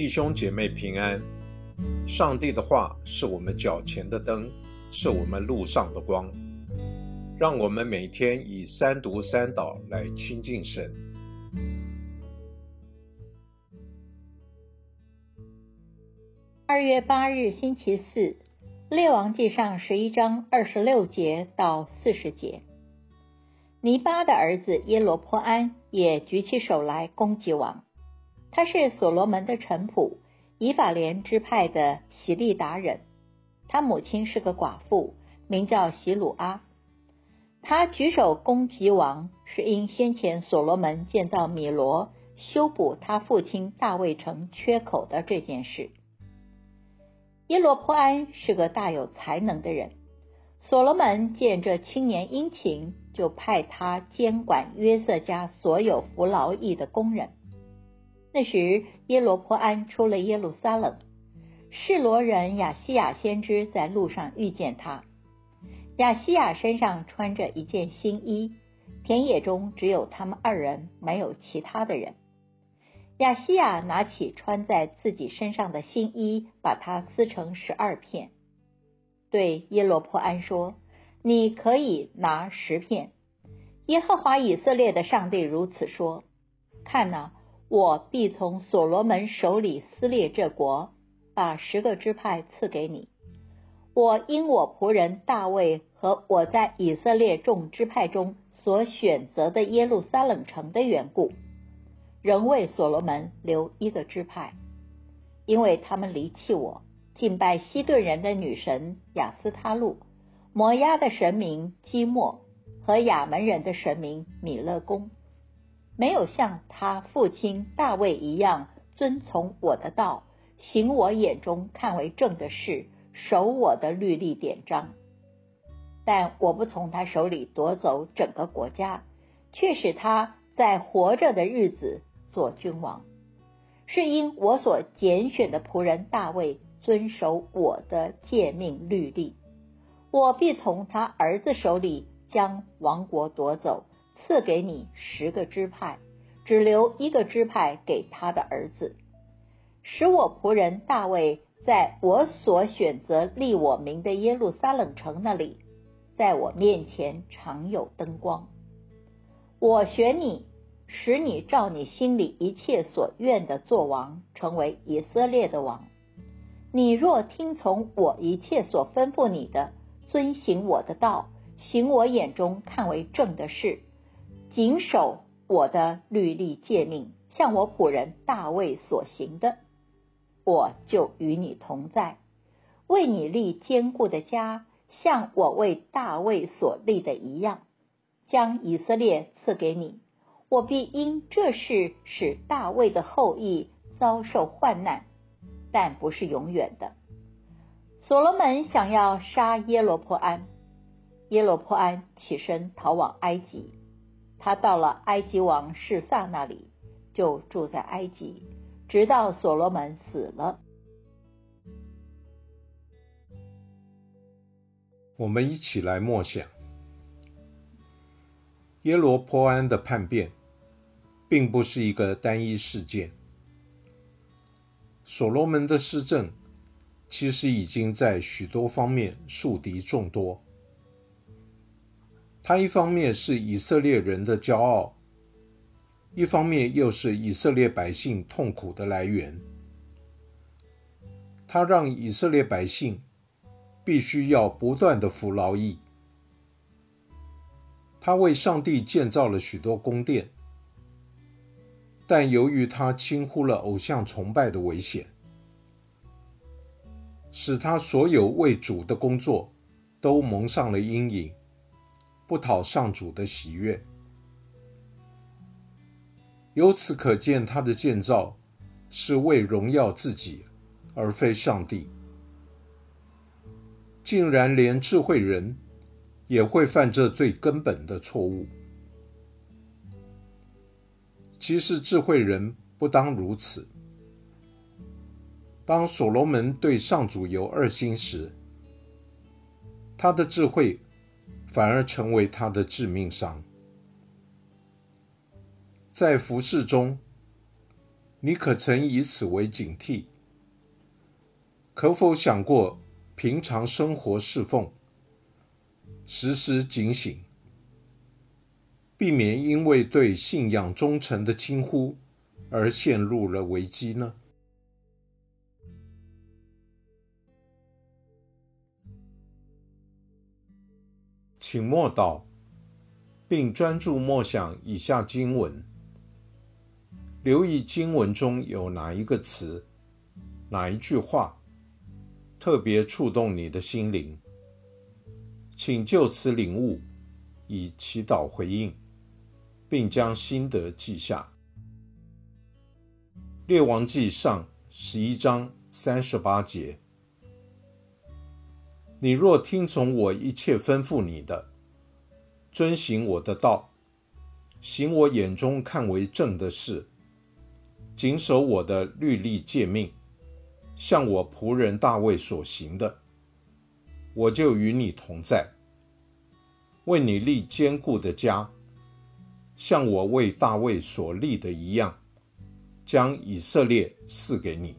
弟兄姐妹平安。上帝的话是我们脚前的灯，是我们路上的光。让我们每天以三读三祷来亲近神。二月八日星期四，《列王记上》十一章二十六节到四十节。尼巴的儿子耶罗坡安也举起手来攻击王。他是所罗门的臣仆，以法莲支派的喜利达人。他母亲是个寡妇，名叫喜鲁阿。他举手攻击王，是因先前所罗门建造米罗，修补他父亲大卫城缺口的这件事。耶罗坡安是个大有才能的人。所罗门见这青年殷勤，就派他监管约瑟家所有服劳役的工人。那时，耶罗坡安出了耶路撒冷，示罗人亚西亚先知在路上遇见他。亚西亚身上穿着一件新衣，田野中只有他们二人，没有其他的人。亚西亚拿起穿在自己身上的新衣，把它撕成十二片，对耶罗坡安说：“你可以拿十片。耶和华以色列的上帝如此说：看哪。”我必从所罗门手里撕裂这国，把十个支派赐给你。我因我仆人大卫和我在以色列众支派中所选择的耶路撒冷城的缘故，仍为所罗门留一个支派，因为他们离弃我，敬拜西顿人的女神雅斯他路、摩押的神明基莫和亚门人的神明米勒公。没有像他父亲大卫一样遵从我的道，行我眼中看为正的事，守我的律例典章。但我不从他手里夺走整个国家，却使他在活着的日子做君王，是因我所拣选的仆人大卫遵守我的诫命律例。我必从他儿子手里将王国夺走。赐给你十个支派，只留一个支派给他的儿子，使我仆人大卫在我所选择立我名的耶路撒冷城那里，在我面前常有灯光。我选你，使你照你心里一切所愿的做王，成为以色列的王。你若听从我一切所吩咐你的，遵行我的道，行我眼中看为正的事。谨守我的律例诫命，像我仆人大卫所行的，我就与你同在，为你立坚固的家，像我为大卫所立的一样，将以色列赐给你。我必因这事使大卫的后裔遭受患难，但不是永远的。所罗门想要杀耶罗坡安，耶罗坡安起身逃往埃及。他到了埃及王示萨那里，就住在埃及，直到所罗门死了。我们一起来默想耶罗坡安的叛变，并不是一个单一事件。所罗门的施政其实已经在许多方面树敌众多。他一方面是以色列人的骄傲，一方面又是以色列百姓痛苦的来源。他让以色列百姓必须要不断的服劳役。他为上帝建造了许多宫殿，但由于他轻忽了偶像崇拜的危险，使他所有为主的工作都蒙上了阴影。不讨上主的喜悦，由此可见，他的建造是为荣耀自己，而非上帝。竟然连智慧人也会犯这最根本的错误。其实智慧人不当如此。当所罗门对上主有二心时，他的智慧。反而成为他的致命伤。在服饰中，你可曾以此为警惕？可否想过平常生活侍奉，时时警醒，避免因为对信仰忠诚的轻忽而陷入了危机呢？请默祷，并专注默想以下经文，留意经文中有哪一个词、哪一句话特别触动你的心灵，请就此领悟，以祈祷回应，并将心得记下。列王记上十一章三十八节。你若听从我一切吩咐你的，遵行我的道，行我眼中看为正的事，谨守我的律例诫命，像我仆人大卫所行的，我就与你同在，为你立坚固的家，像我为大卫所立的一样，将以色列赐给你。